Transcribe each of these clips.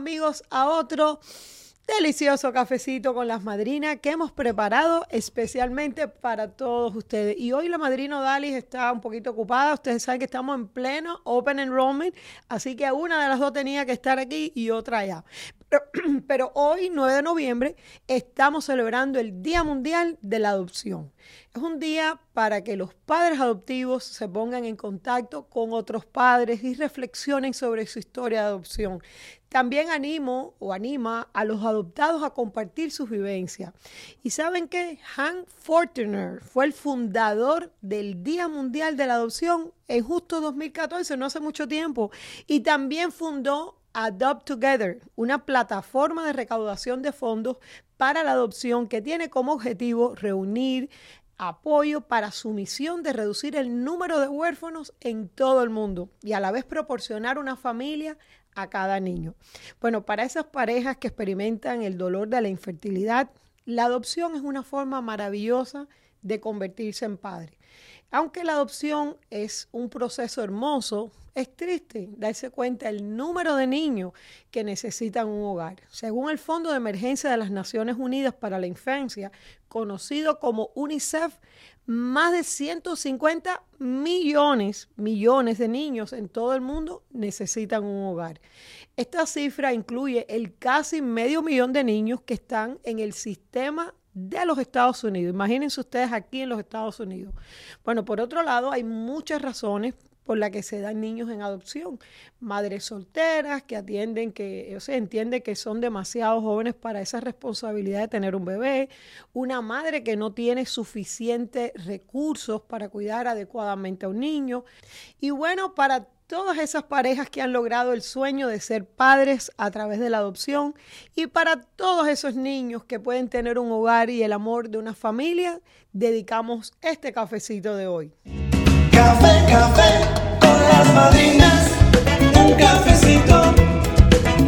amigos a otro delicioso cafecito con las madrinas que hemos preparado especialmente para todos ustedes. Y hoy la madrina Dalis está un poquito ocupada. Ustedes saben que estamos en pleno Open Enrollment, así que una de las dos tenía que estar aquí y otra allá. Pero, hoy, 9 de noviembre, estamos celebrando el Día Mundial de la Adopción. Es un día para que los padres adoptivos se pongan en contacto con otros padres y reflexionen sobre su historia de adopción. También animo o anima a los adoptados a compartir sus vivencias. Y saben que Hank Fortner fue el fundador del Día Mundial de la Adopción en justo 2014, no hace mucho tiempo, y también fundó Adopt Together, una plataforma de recaudación de fondos para la adopción que tiene como objetivo reunir apoyo para su misión de reducir el número de huérfanos en todo el mundo y a la vez proporcionar una familia a cada niño. Bueno, para esas parejas que experimentan el dolor de la infertilidad, la adopción es una forma maravillosa de convertirse en padre. Aunque la adopción es un proceso hermoso, es triste darse cuenta del número de niños que necesitan un hogar. Según el Fondo de Emergencia de las Naciones Unidas para la Infancia, conocido como UNICEF, más de 150 millones, millones de niños en todo el mundo necesitan un hogar. Esta cifra incluye el casi medio millón de niños que están en el sistema de los Estados Unidos. Imagínense ustedes aquí en los Estados Unidos. Bueno, por otro lado, hay muchas razones por las que se dan niños en adopción. Madres solteras que atienden, que o entiende que son demasiado jóvenes para esa responsabilidad de tener un bebé. Una madre que no tiene suficientes recursos para cuidar adecuadamente a un niño. Y bueno, para todas esas parejas que han logrado el sueño de ser padres a través de la adopción y para todos esos niños que pueden tener un hogar y el amor de una familia, dedicamos este cafecito de hoy. Café con las madrinas, un cafecito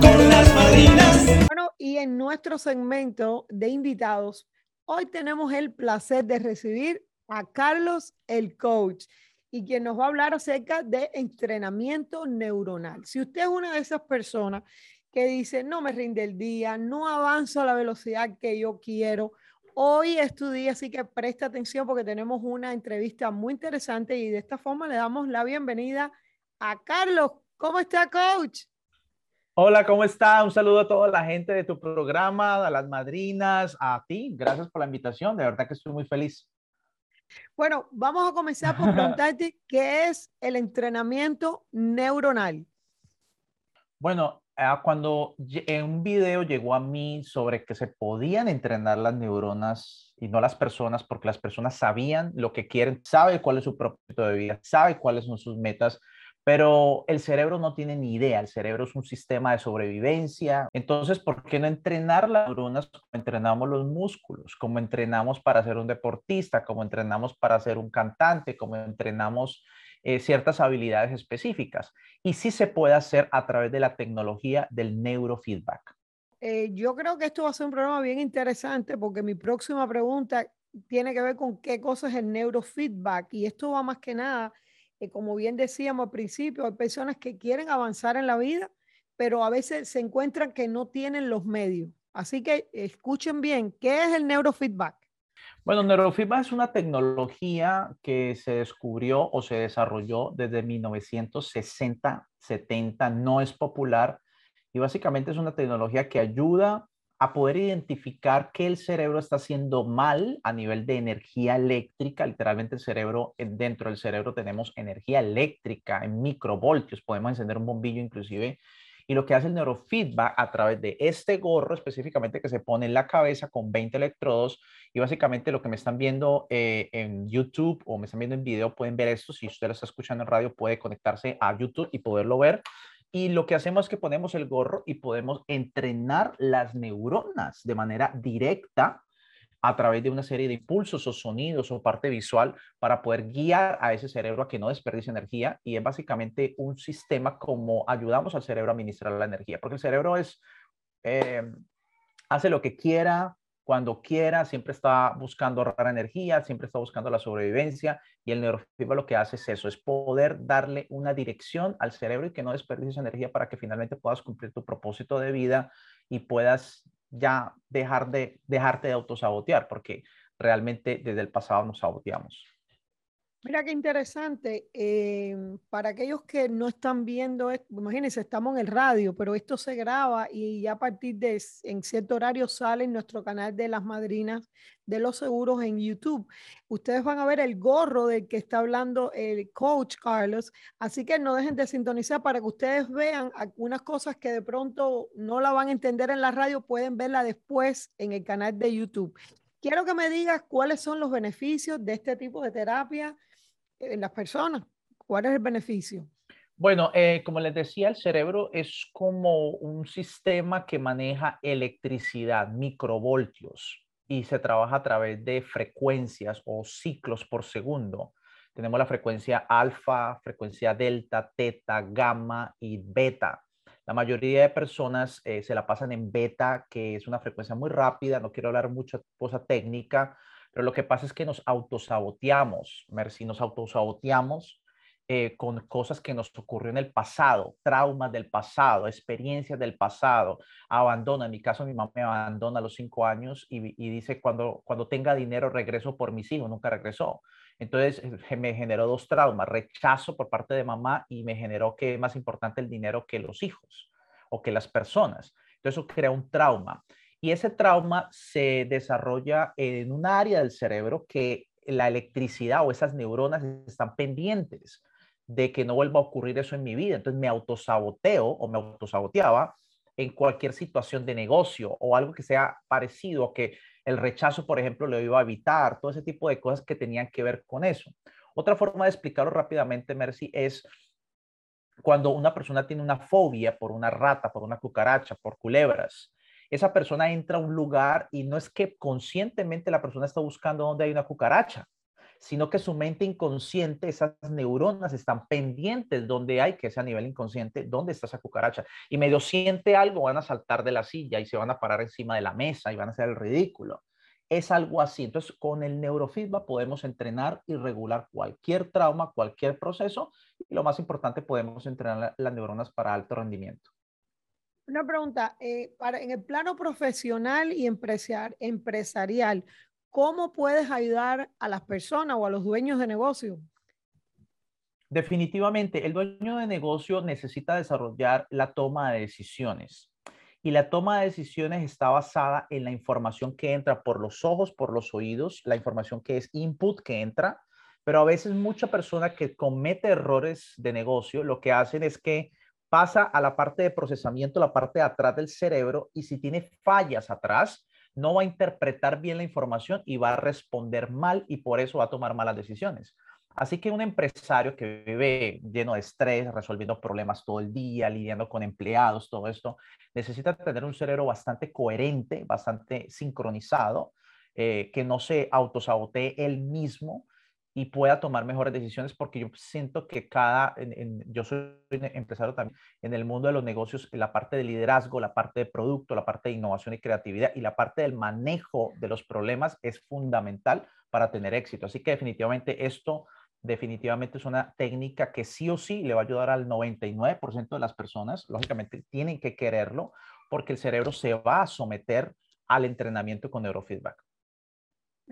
con las madrinas. Bueno, y en nuestro segmento de invitados, hoy tenemos el placer de recibir a Carlos el coach y quien nos va a hablar acerca de entrenamiento neuronal. Si usted es una de esas personas que dice, no me rinde el día, no avanzo a la velocidad que yo quiero, hoy es tu día, así que presta atención porque tenemos una entrevista muy interesante y de esta forma le damos la bienvenida a Carlos. ¿Cómo está, coach? Hola, ¿cómo está? Un saludo a toda la gente de tu programa, a las madrinas, a ti. Gracias por la invitación. De verdad que estoy muy feliz. Bueno, vamos a comenzar por preguntarte qué es el entrenamiento neuronal. Bueno, cuando en un video llegó a mí sobre que se podían entrenar las neuronas y no las personas, porque las personas sabían lo que quieren, sabe cuál es su propósito de vida, sabe cuáles son sus metas, pero el cerebro no tiene ni idea, el cerebro es un sistema de sobrevivencia. Entonces, ¿por qué no entrenar las neuronas como entrenamos los músculos, como entrenamos para ser un deportista, como entrenamos para ser un cantante, como entrenamos eh, ciertas habilidades específicas? Y sí se puede hacer a través de la tecnología del neurofeedback. Eh, yo creo que esto va a ser un programa bien interesante porque mi próxima pregunta tiene que ver con qué cosa es el neurofeedback y esto va más que nada como bien decíamos al principio, hay personas que quieren avanzar en la vida, pero a veces se encuentran que no tienen los medios. Así que escuchen bien, ¿qué es el neurofeedback? Bueno, neurofeedback es una tecnología que se descubrió o se desarrolló desde 1960, 70, no es popular y básicamente es una tecnología que ayuda a poder identificar qué el cerebro está haciendo mal a nivel de energía eléctrica. Literalmente el cerebro, dentro del cerebro tenemos energía eléctrica en microvoltios, podemos encender un bombillo inclusive. Y lo que hace el neurofeedback a través de este gorro específicamente que se pone en la cabeza con 20 electrodos y básicamente lo que me están viendo eh, en YouTube o me están viendo en video pueden ver esto. Si usted lo está escuchando en radio puede conectarse a YouTube y poderlo ver. Y lo que hacemos es que ponemos el gorro y podemos entrenar las neuronas de manera directa a través de una serie de impulsos o sonidos o parte visual para poder guiar a ese cerebro a que no desperdicie energía. Y es básicamente un sistema como ayudamos al cerebro a administrar la energía, porque el cerebro es, eh, hace lo que quiera, cuando quiera, siempre está buscando ahorrar energía, siempre está buscando la sobrevivencia y el neurofeedback lo que hace es eso, es poder darle una dirección al cerebro y que no desperdicies energía para que finalmente puedas cumplir tu propósito de vida y puedas ya dejar de dejarte de autosabotear, porque realmente desde el pasado nos saboteamos. Mira qué interesante. em, para aquellos que no están viendo esto, imagínense, estamos en el radio, pero esto se graba y ya a partir de en cierto horario sale en nuestro canal de las madrinas de los seguros en YouTube. Ustedes van a ver el gorro del que está hablando el coach Carlos, así que no dejen de sintonizar para que ustedes vean algunas cosas que de pronto no la van a entender en la radio, pueden verla después en el canal de YouTube. Quiero que me digas cuáles son los beneficios de este tipo de terapia las personas. ¿Cuál es el beneficio? Bueno, eh, como les decía, el cerebro es como un sistema que maneja electricidad, microvoltios, y se trabaja a través de frecuencias o ciclos por segundo. Tenemos la frecuencia alfa, frecuencia delta, teta, gamma y beta. La mayoría de personas eh, se la pasan en beta, que es una frecuencia muy rápida. No quiero hablar mucho cosa técnica, pero lo que pasa es que nos autosaboteamos, Mercy, nos autosaboteamos eh, con cosas que nos ocurrió en el pasado, traumas del pasado, experiencias del pasado, abandono. En mi caso, mi mamá me abandona a los cinco años y, y dice, cuando, cuando tenga dinero regreso por mis hijos, nunca regresó. Entonces eh, me generó dos traumas, rechazo por parte de mamá y me generó que es más importante el dinero que los hijos o que las personas. Entonces eso crea un trauma. Y ese trauma se desarrolla en un área del cerebro que la electricidad o esas neuronas están pendientes de que no vuelva a ocurrir eso en mi vida. Entonces me autosaboteo o me autosaboteaba en cualquier situación de negocio o algo que sea parecido que el rechazo, por ejemplo, lo iba a evitar, todo ese tipo de cosas que tenían que ver con eso. Otra forma de explicarlo rápidamente, Mercy, es cuando una persona tiene una fobia por una rata, por una cucaracha, por culebras. Esa persona entra a un lugar y no es que conscientemente la persona está buscando dónde hay una cucaracha, sino que su mente inconsciente, esas neuronas están pendientes donde hay, que es a nivel inconsciente, dónde está esa cucaracha. Y medio siente algo, van a saltar de la silla y se van a parar encima de la mesa y van a hacer el ridículo. Es algo así. Entonces, con el neurofeedback podemos entrenar y regular cualquier trauma, cualquier proceso. Y lo más importante, podemos entrenar las neuronas para alto rendimiento. Una pregunta, eh, para, en el plano profesional y empresar, empresarial, ¿cómo puedes ayudar a las personas o a los dueños de negocio? Definitivamente, el dueño de negocio necesita desarrollar la toma de decisiones. Y la toma de decisiones está basada en la información que entra por los ojos, por los oídos, la información que es input que entra. Pero a veces mucha persona que comete errores de negocio, lo que hacen es que pasa a la parte de procesamiento, la parte de atrás del cerebro, y si tiene fallas atrás, no va a interpretar bien la información y va a responder mal y por eso va a tomar malas decisiones. Así que un empresario que vive lleno de estrés, resolviendo problemas todo el día, lidiando con empleados, todo esto, necesita tener un cerebro bastante coherente, bastante sincronizado, eh, que no se autosabotee él mismo y pueda tomar mejores decisiones porque yo siento que cada, en, yo soy empresario también, en el mundo de los negocios, la parte de liderazgo, la parte de producto, la parte de innovación y creatividad y la parte del manejo de los problemas es fundamental para tener éxito. Así que definitivamente esto definitivamente es una técnica que sí o sí le va a ayudar al 99% de las personas. Lógicamente tienen que quererlo porque el cerebro se va a someter al entrenamiento con neurofeedback.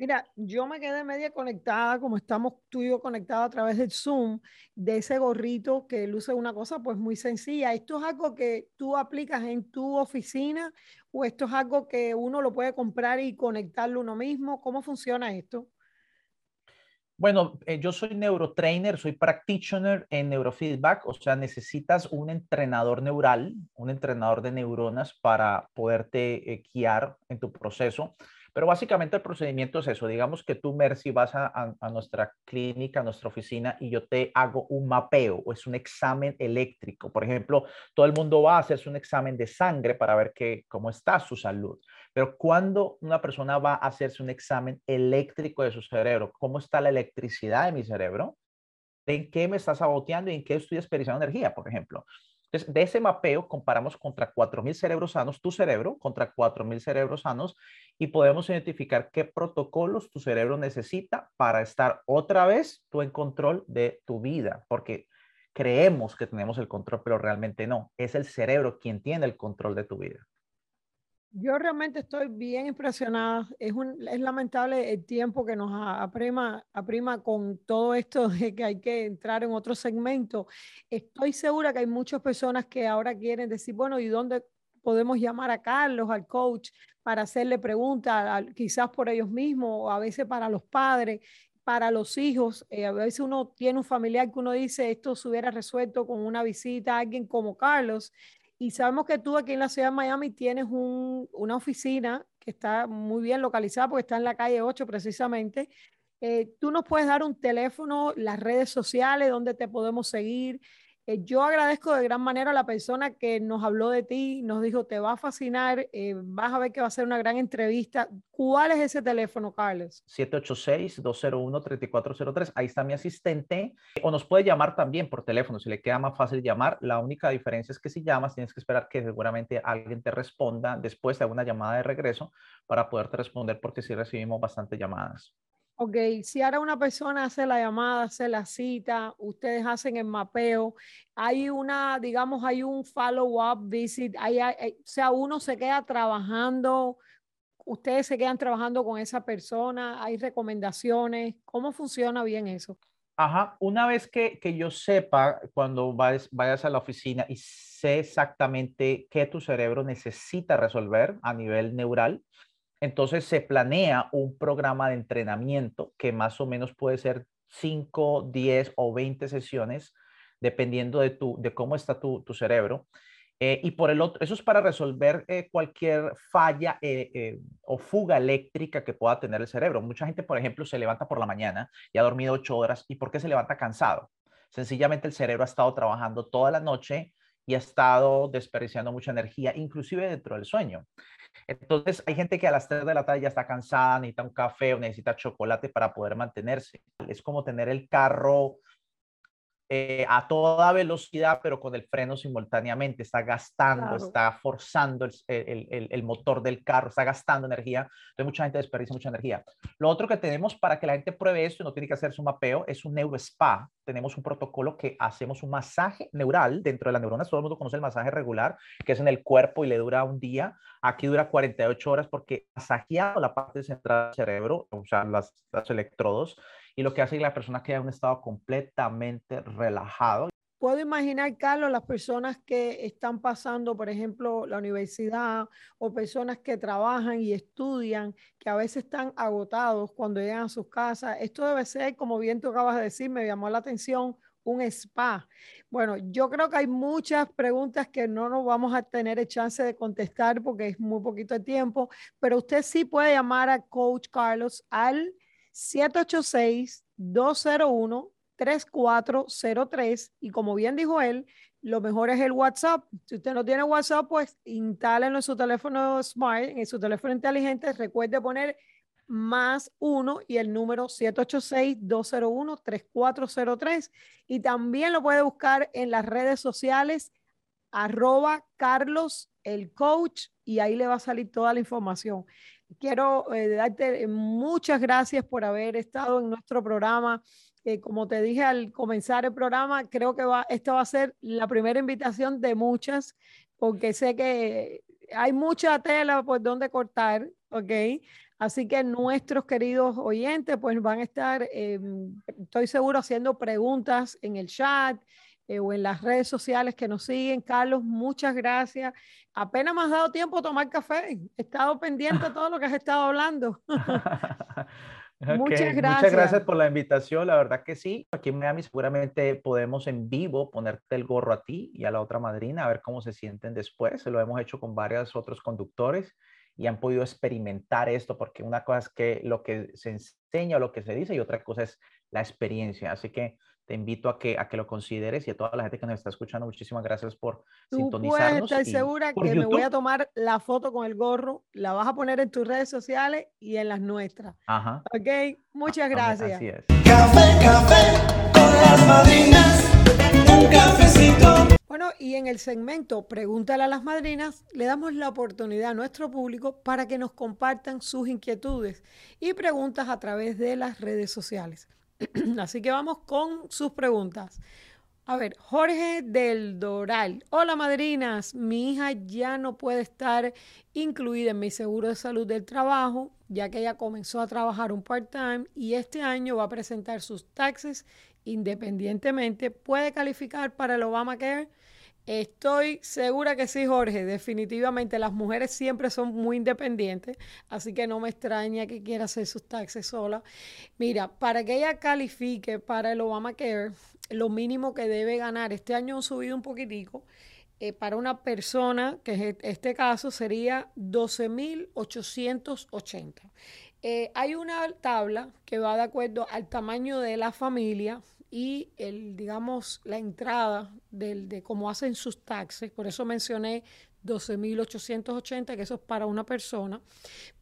Mira, yo me quedé media conectada, como estamos tú y yo conectados a través del Zoom, de ese gorrito que luce una cosa pues muy sencilla. ¿Esto es algo que tú aplicas en tu oficina o esto es algo que uno lo puede comprar y conectarlo uno mismo? ¿Cómo funciona esto? Bueno, eh, yo soy neurotrainer, soy practitioner en neurofeedback, o sea, necesitas un entrenador neural, un entrenador de neuronas para poderte eh, guiar en tu proceso. Pero básicamente el procedimiento es eso. Digamos que tú, Mercy, vas a, nuestra clínica, a nuestra oficina y yo te hago un mapeo o es un examen eléctrico. Por ejemplo, todo el mundo va a hacerse un examen de sangre para ver que, cómo está su salud. Pero cuando una persona va a hacerse un examen eléctrico de su cerebro, ¿cómo está la electricidad de mi cerebro? ¿En qué me está saboteando y en qué estoy desperdiciando energía, por ejemplo? Entonces, de ese mapeo comparamos contra 4.000 cerebros sanos, tu cerebro, contra 4.000 cerebros sanos, y podemos identificar qué protocolos tu cerebro necesita para estar otra vez tú en control de tu vida, porque creemos que tenemos el control, pero realmente no. Es el cerebro quien tiene el control de tu vida. Yo realmente estoy bien impresionada. Es, un, es lamentable el tiempo que nos aprima, aprima con todo esto de que hay que entrar en otro segmento. Estoy segura que hay muchas personas que ahora quieren decir, bueno, ¿y dónde podemos llamar a Carlos, al coach, para hacerle preguntas, quizás por ellos mismos o a veces para los padres? para los hijos. Eh, a veces uno tiene un familiar que uno dice, esto se hubiera resuelto con una visita a alguien como Carlos, y sabemos que tú aquí en la ciudad de Miami tienes una oficina que está muy bien localizada porque está en la calle 8 precisamente. Eh, tú nos puedes dar un teléfono, las redes sociales, donde te podemos seguir. Eh, yo agradezco de gran manera a la persona que nos habló de ti, nos dijo, te va a fascinar, eh, vas a ver que va a ser una gran entrevista. ¿Cuál es ese teléfono, Carlos? 786-201-3403. Ahí está mi asistente. O nos puede llamar también por teléfono, si le queda más fácil llamar. La única diferencia es que si llamas, tienes que esperar que seguramente alguien te responda después de una llamada de regreso para poderte responder porque sí recibimos bastantes llamadas. Ok, si ahora una persona hace la llamada, hace la cita, ustedes hacen el mapeo, hay una, digamos, hay un follow-up visit, hay, o sea, uno se queda trabajando, ustedes se quedan trabajando con esa persona, hay recomendaciones, ¿cómo funciona bien eso? Ajá, una vez que, que yo sepa, cuando vayas, vayas a la oficina y sé exactamente qué tu cerebro necesita resolver a nivel neural, entonces se planea un programa de entrenamiento que más o menos puede ser 5, 10 o 20 sesiones, dependiendo de, tu, de cómo está tu, cerebro. Eh, y por el otro, eso es para resolver eh, cualquier falla eh, o fuga eléctrica que pueda tener el cerebro. Mucha gente, por ejemplo, se levanta por la mañana y ha dormido 8 horas. ¿Y por qué se levanta cansado? Sencillamente el cerebro ha estado trabajando toda la noche y ha estado desperdiciando mucha energía, inclusive dentro del sueño. Entonces, hay gente que a las 3 de la tarde ya está cansada, necesita un café o necesita chocolate para poder mantenerse. Es como tener el carro eh, a toda velocidad, pero con el freno simultáneamente. Está gastando, está forzando el, motor del carro, está gastando energía. Entonces, mucha gente desperdicia mucha energía. Lo otro que tenemos para que la gente pruebe esto y no tiene que hacerse un mapeo es un neurospa. Tenemos un protocolo que hacemos un masaje neural dentro de las neuronas. Todo el mundo conoce el masaje regular, que es en el cuerpo y le dura un día. Aquí dura 48 horas porque masajeado la parte central del cerebro, o sea, las, los electrodos, y lo que hace que la persona quede en un estado completamente relajado. Puedo imaginar, Carlos, las personas que están pasando, por ejemplo, la universidad o personas que trabajan y estudian, que a veces están agotados cuando llegan a sus casas. Esto debe ser, como bien tú acabas de decir, me llamó la atención, un spa. Bueno, yo creo que hay muchas preguntas que no nos vamos a tener chance de contestar porque es muy poquito de tiempo, pero usted sí puede llamar a Coach Carlos al 786-201-3403 y como bien dijo él, lo mejor es el WhatsApp. Si usted no tiene WhatsApp, pues intálenlo en su teléfono smart, en su teléfono inteligente. Recuerde poner más uno y el número 786-201-3403. Y también lo puede buscar en las redes sociales, arroba Carlos el coach, y ahí le va a salir toda la información quiero eh, darte muchas gracias por haber estado en nuestro programa. Como te dije al comenzar el programa, creo que va, esta va a ser la primera invitación de muchas, porque sé que hay mucha tela por donde cortar, ¿ok? Así que nuestros queridos oyentes pues van a estar, em, estoy seguro, haciendo preguntas en el chat, eh, o en las redes sociales que nos siguen. Carlos, muchas gracias. Apenas me has dado tiempo a tomar café. He estado pendiente de todo lo que has estado hablando. Muchas gracias. Muchas gracias por la invitación. La verdad que sí. Aquí en Miami seguramente podemos en vivo ponerte el gorro a ti y a la otra madrina a ver cómo se sienten después. Se lo hemos hecho con varios otros conductores y han podido experimentar esto porque una cosa es que lo que se enseña o lo que se dice y otra cosa es la experiencia. Así que te invito a que, a que lo consideres y a toda la gente que nos está escuchando, muchísimas gracias por Tú sintonizarnos. Puedes estar segura que me voy a tomar la foto con el gorro, la vas a poner en tus redes sociales y en las nuestras. Ajá. Ok, muchas gracias. Así es. Café, café con las madrinas, un cafecito. Bueno, y en el segmento Pregúntale a las madrinas, le damos la oportunidad a nuestro público para que nos compartan sus inquietudes y preguntas a través de las redes sociales. Así que vamos con sus preguntas. A ver, Jorge del Doral. Hola madrinas, mi hija ya no puede estar incluida en mi seguro de salud del trabajo, ya que ella comenzó a trabajar un part-time y este año va a presentar sus taxes independientemente. ¿Puede calificar para el Obamacare? Estoy segura que sí, Jorge. Definitivamente las mujeres siempre son muy independientes, así que no me extraña que quiera hacer sus taxes sola. Mira, para que ella califique para el Obamacare, lo mínimo que debe ganar, este año han subido un poquitico, eh, para una persona, que es este caso, sería 12.880. Eh, hay una tabla que va de acuerdo al tamaño de la familia y el, digamos, la entrada del, de cómo hacen sus taxes. Por eso mencioné 12.880, que eso es para una persona.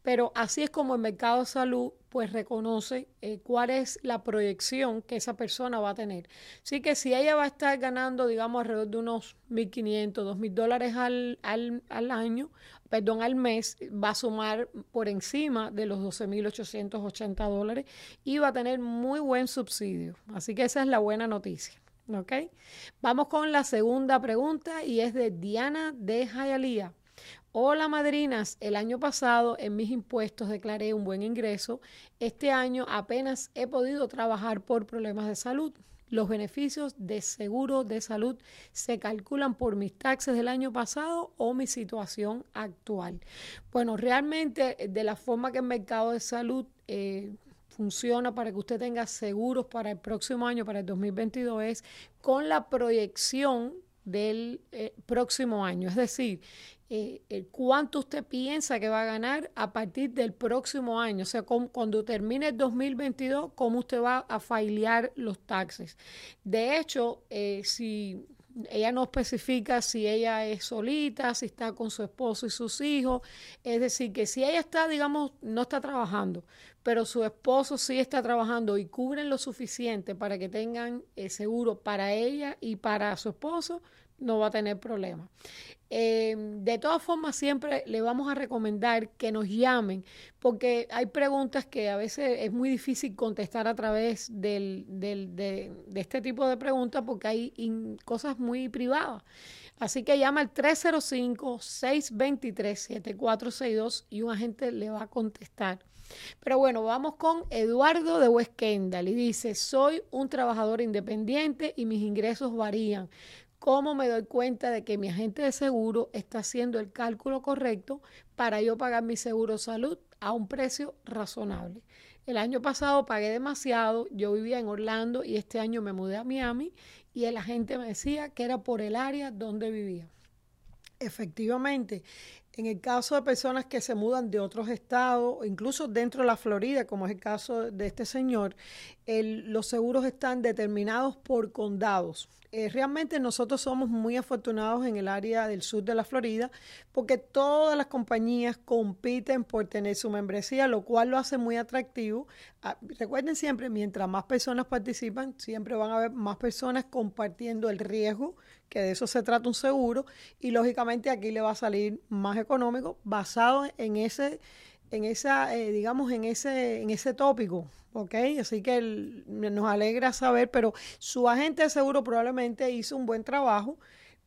Pero así es como el mercado de salud pues reconoce eh, cuál es la proyección que esa persona va a tener. Así que si ella va a estar ganando, digamos, alrededor de unos 1.500, 2.000 dólares al, al, al año, perdón, al mes, va a sumar por encima de los 12.880 dólares y va a tener muy buen subsidio. Así que esa es la buena noticia. ¿Ok? Vamos con la segunda pregunta y es de Diana de Jayalía. Hola madrinas, el año pasado en mis impuestos declaré un buen ingreso. Este año apenas he podido trabajar por problemas de salud. Los beneficios de seguro de salud se calculan por mis taxes del año pasado o mi situación actual. Bueno, realmente de la forma que el mercado de salud eh, funciona para que usted tenga seguros para el próximo año, para el 2022, es con la proyección del eh, próximo año. Es decir, eh, cuánto usted piensa que va a ganar a partir del próximo año. O sea, cuando termine el 2022, cómo usted va a failear los taxes. De hecho, eh, si ella no especifica si ella es solita, si está con su esposo y sus hijos. Es decir, que si ella está, digamos, no está trabajando, pero su esposo sí está trabajando y cubren lo suficiente para que tengan eh, seguro para ella y para su esposo, no va a tener problema. Eh, de todas formas, siempre le vamos a recomendar que nos llamen, porque hay preguntas que a veces es muy difícil contestar a través del, del, de, de, este tipo de preguntas, porque hay cosas muy privadas. Así que llama al 305-623-7462 y un agente le va a contestar. Pero bueno, vamos con Eduardo de West Kendall y dice, soy un trabajador independiente y mis ingresos varían. ¿Cómo me doy cuenta de que mi agente de seguro está haciendo el cálculo correcto para yo pagar mi seguro salud a un precio razonable? El año pasado pagué demasiado, yo vivía en Orlando y este año me mudé a Miami y el agente me decía que era por el área donde vivía. Efectivamente, en el caso de personas que se mudan de otros estados, incluso dentro de la Florida, como es el caso de este señor, los seguros están determinados por condados. Eh, realmente nosotros somos muy afortunados en el área del sur de la Florida porque todas las compañías compiten por tener su membresía, lo cual lo hace muy atractivo. Ah, recuerden siempre, mientras más personas participan, siempre van a haber más personas compartiendo el riesgo, que de eso se trata un seguro, y lógicamente aquí le va a salir más económico basado en ese en esa, eh, digamos, en ese, en ese tópico, ¿ok? Así que nos alegra saber, pero su agente de seguro probablemente hizo un buen trabajo,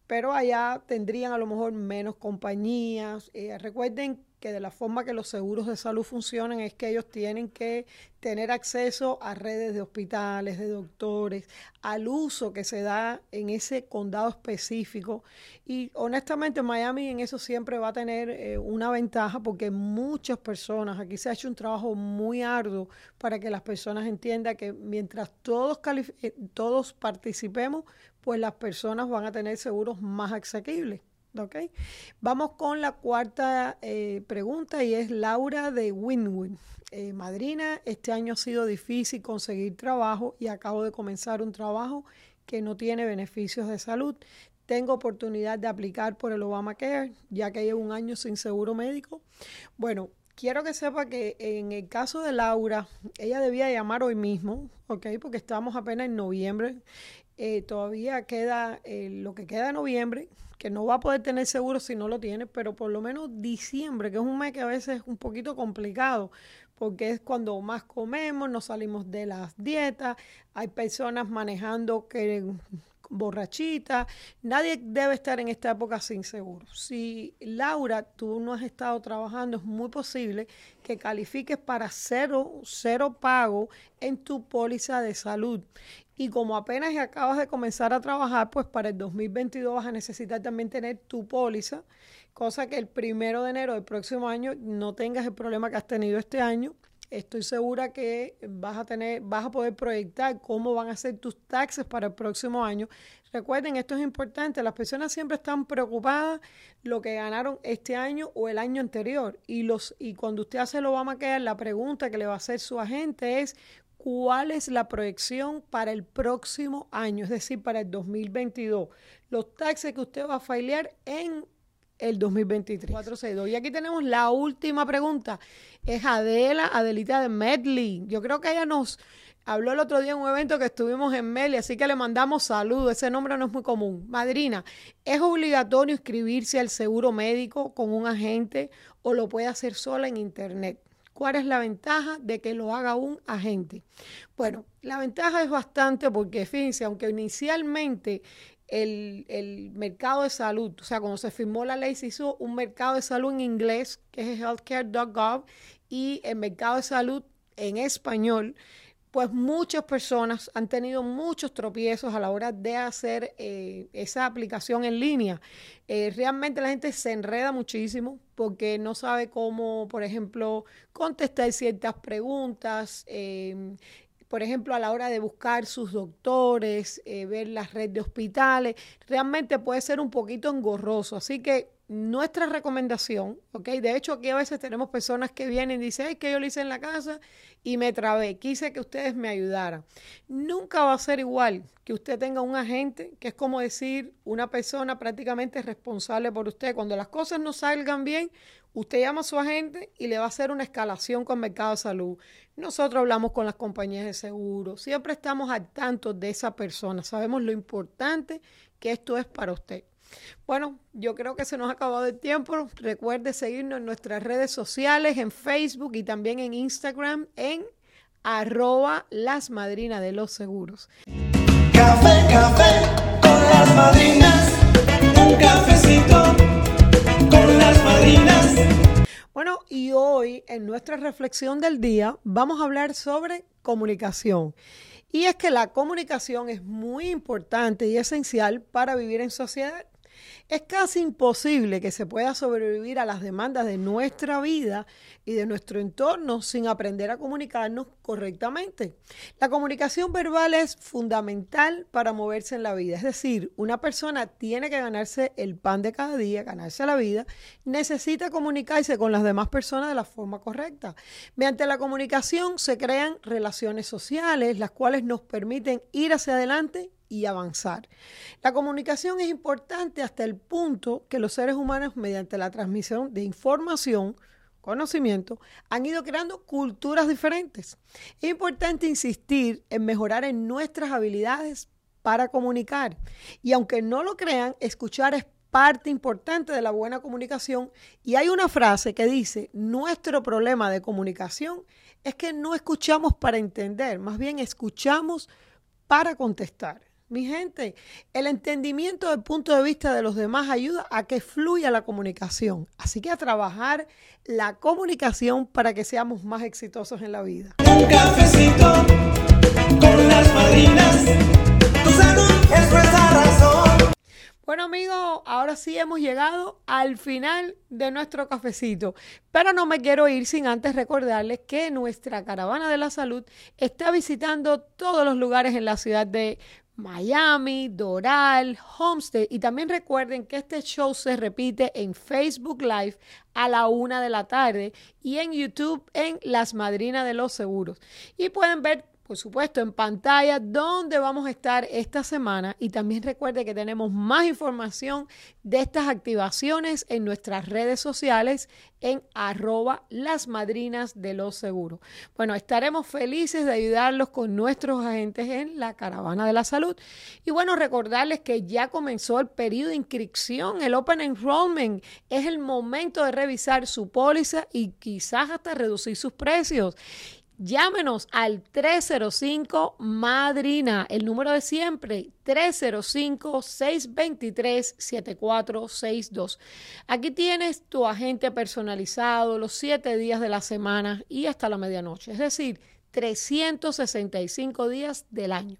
pero allá tendrían a lo mejor menos compañías. Eh, recuerden que de la forma que los seguros de salud funcionan es que ellos tienen que tener acceso a redes de hospitales, de doctores, al uso que se da en ese condado específico. Y honestamente Miami en eso siempre va a tener eh, una ventaja porque muchas personas, aquí se ha hecho un trabajo muy arduo para que las personas entiendan que mientras todos, eh, todos participemos, pues las personas van a tener seguros más asequibles. Okay. Vamos con la cuarta eh, pregunta y es Laura de Winwood. Eh, madrina, este año ha sido difícil conseguir trabajo y acabo de comenzar un trabajo que no tiene beneficios de salud. Tengo oportunidad de aplicar por el Obamacare, ya que llevo un año sin seguro médico. Bueno, quiero que sepa que en el caso de Laura, ella debía llamar hoy mismo, ¿ok? Porque estamos apenas en noviembre eh, todavía queda eh, lo que queda de noviembre, que no va a poder tener seguro si no lo tiene, pero por lo menos diciembre, que es un mes que a veces es un poquito complicado, porque es cuando más comemos, no salimos de las dietas, hay personas manejando que borrachita. Nadie debe estar en esta época sin seguro. Si Laura, tú no has estado trabajando, es muy posible que califiques para cero, cero pago en tu póliza de salud. Y como apenas acabas de comenzar a trabajar, pues para el 2022 vas a necesitar también tener tu póliza, cosa que el primero de enero del próximo año no tengas el problema que has tenido este año estoy segura que vas a tener, vas a poder proyectar cómo van a ser tus taxes para el próximo año. Recuerden, esto es importante, las personas siempre están preocupadas lo que ganaron este año o el año anterior. Y los, y cuando usted hace el Obamacare, la pregunta que le va a hacer su agente es cuál es la proyección para el próximo año, es decir, para el 2022. Los taxes que usted va a filear en el 2023. 462. Y aquí tenemos la última pregunta. Es Adela, Adelita de Medley. Yo creo que ella nos habló el otro día en un evento que estuvimos en Medley, así que le mandamos saludos. Ese nombre no es muy común. Madrina, ¿es obligatorio inscribirse al seguro médico con un agente o lo puede hacer sola en internet? ¿Cuál es la ventaja de que lo haga un agente? Bueno, la ventaja es bastante porque fíjense, aunque inicialmente el, mercado de salud. O sea, cuando se firmó la ley se hizo un mercado de salud en inglés, que es healthcare.gov, y el mercado de salud en español. Pues muchas personas han tenido muchos tropiezos a la hora de hacer eh, esa aplicación en línea. Eh, realmente la gente se enreda muchísimo porque no sabe cómo, por ejemplo, contestar ciertas preguntas. Eh, por ejemplo, a la hora de buscar sus doctores, eh, ver la red de hospitales, realmente puede ser un poquito engorroso. Así que nuestra recomendación, ¿ok? De hecho, aquí a veces tenemos personas que vienen y dicen, es que yo lo hice en la casa y me trabé, quise que ustedes me ayudaran. Nunca va a ser igual que usted tenga un agente, que es como decir una persona prácticamente responsable por usted. Cuando las cosas no salgan bien, Usted llama a su agente y le va a hacer una escalación con Mercado de Salud. Nosotros hablamos con las compañías de seguro. Siempre estamos al tanto de esa persona. Sabemos lo importante que esto es para usted. Bueno, yo creo que se nos ha acabado el tiempo. Recuerde seguirnos en nuestras redes sociales, en Facebook y también en Instagram, en arroba las madrinas de los seguros. Café, café con las madrinas. Un cafecito madrinas. Bueno, y hoy en nuestra reflexión del día vamos a hablar sobre comunicación. Y es que la comunicación es muy importante y esencial para vivir en sociedad. Es casi imposible que se pueda sobrevivir a las demandas de nuestra vida y de nuestro entorno sin aprender a comunicarnos correctamente. La comunicación verbal es fundamental para moverse en la vida. Es decir, una persona tiene que ganarse el pan de cada día, ganarse la vida, necesita comunicarse con las demás personas de la forma correcta. Mediante la comunicación se crean relaciones sociales, las cuales nos permiten ir hacia adelante y avanzar. La comunicación es importante hasta el punto que los seres humanos, mediante la transmisión de información, conocimiento, han ido creando culturas diferentes. Es importante insistir en mejorar en nuestras habilidades para comunicar. Y aunque no lo crean, escuchar es parte importante de la buena comunicación. Y hay una frase que dice, nuestro problema de comunicación es que no escuchamos para entender, más bien escuchamos para contestar. Mi gente, el entendimiento del punto de vista de los demás ayuda a que fluya la comunicación. Así que a trabajar la comunicación para que seamos más exitosos en la vida. Un cafecito con las madrinas. Tu salud es nuestra razón. Bueno amigos, ahora sí hemos llegado al final de nuestro cafecito, pero no me quiero ir sin antes recordarles que nuestra caravana de la salud está visitando todos los lugares en la ciudad de Miami, Doral, Homestead. Y también recuerden que este show se repite en Facebook Live a la una de la tarde y en YouTube en Las Madrinas de los Seguros. Y pueden ver por supuesto, en pantalla donde vamos a estar esta semana. Y también recuerde que tenemos más información de estas activaciones en nuestras redes sociales en arroba las madrinas de los seguros. Bueno, estaremos felices de ayudarlos con nuestros agentes en la caravana de la salud. Y bueno, recordarles que ya comenzó el periodo de inscripción, el Open Enrollment. Es el momento de revisar su póliza y quizás hasta reducir sus precios. Llámenos al 305 Madrina, el número de siempre, 305-623-7462. Aquí tienes tu agente personalizado los siete días de la semana y hasta la medianoche, es decir, 365 días del año.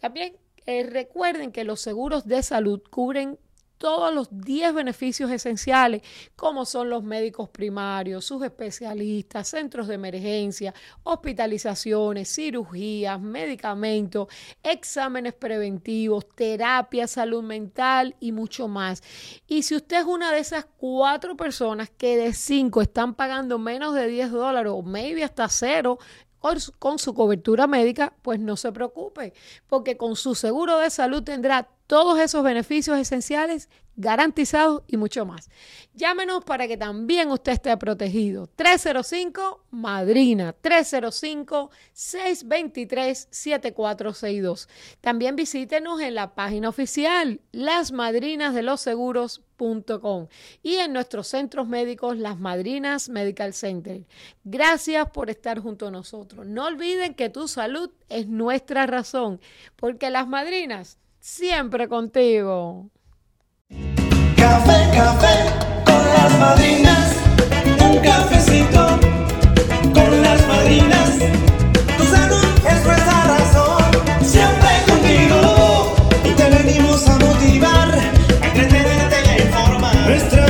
También eh, recuerden que los seguros de salud cubren todos los 10 beneficios esenciales, como son los médicos primarios, sus especialistas, centros de emergencia, hospitalizaciones, cirugías, medicamentos, exámenes preventivos, terapia, salud mental y mucho más. Y si usted es una de esas cuatro personas que de cinco están pagando menos de 10 dólares o maybe hasta cero con su cobertura médica, pues no se preocupe, porque con su seguro de salud tendrá todos esos beneficios esenciales garantizados y mucho más. Llámenos para que también usted esté protegido. 305 Madrina 305-623-7462. También visítenos en la página oficial lasmadrinasdeloseguros.com y en nuestros centros médicos Las Madrinas Medical Center. Gracias por estar junto a nosotros. No olviden que tu salud es nuestra razón, porque las madrinas Siempre contigo. Café, café con las madrinas. Un cafecito con las madrinas. Tu salud es nuestra razón. Siempre contigo. Y te venimos a motivar, a entretenerte y a informar. Nuestra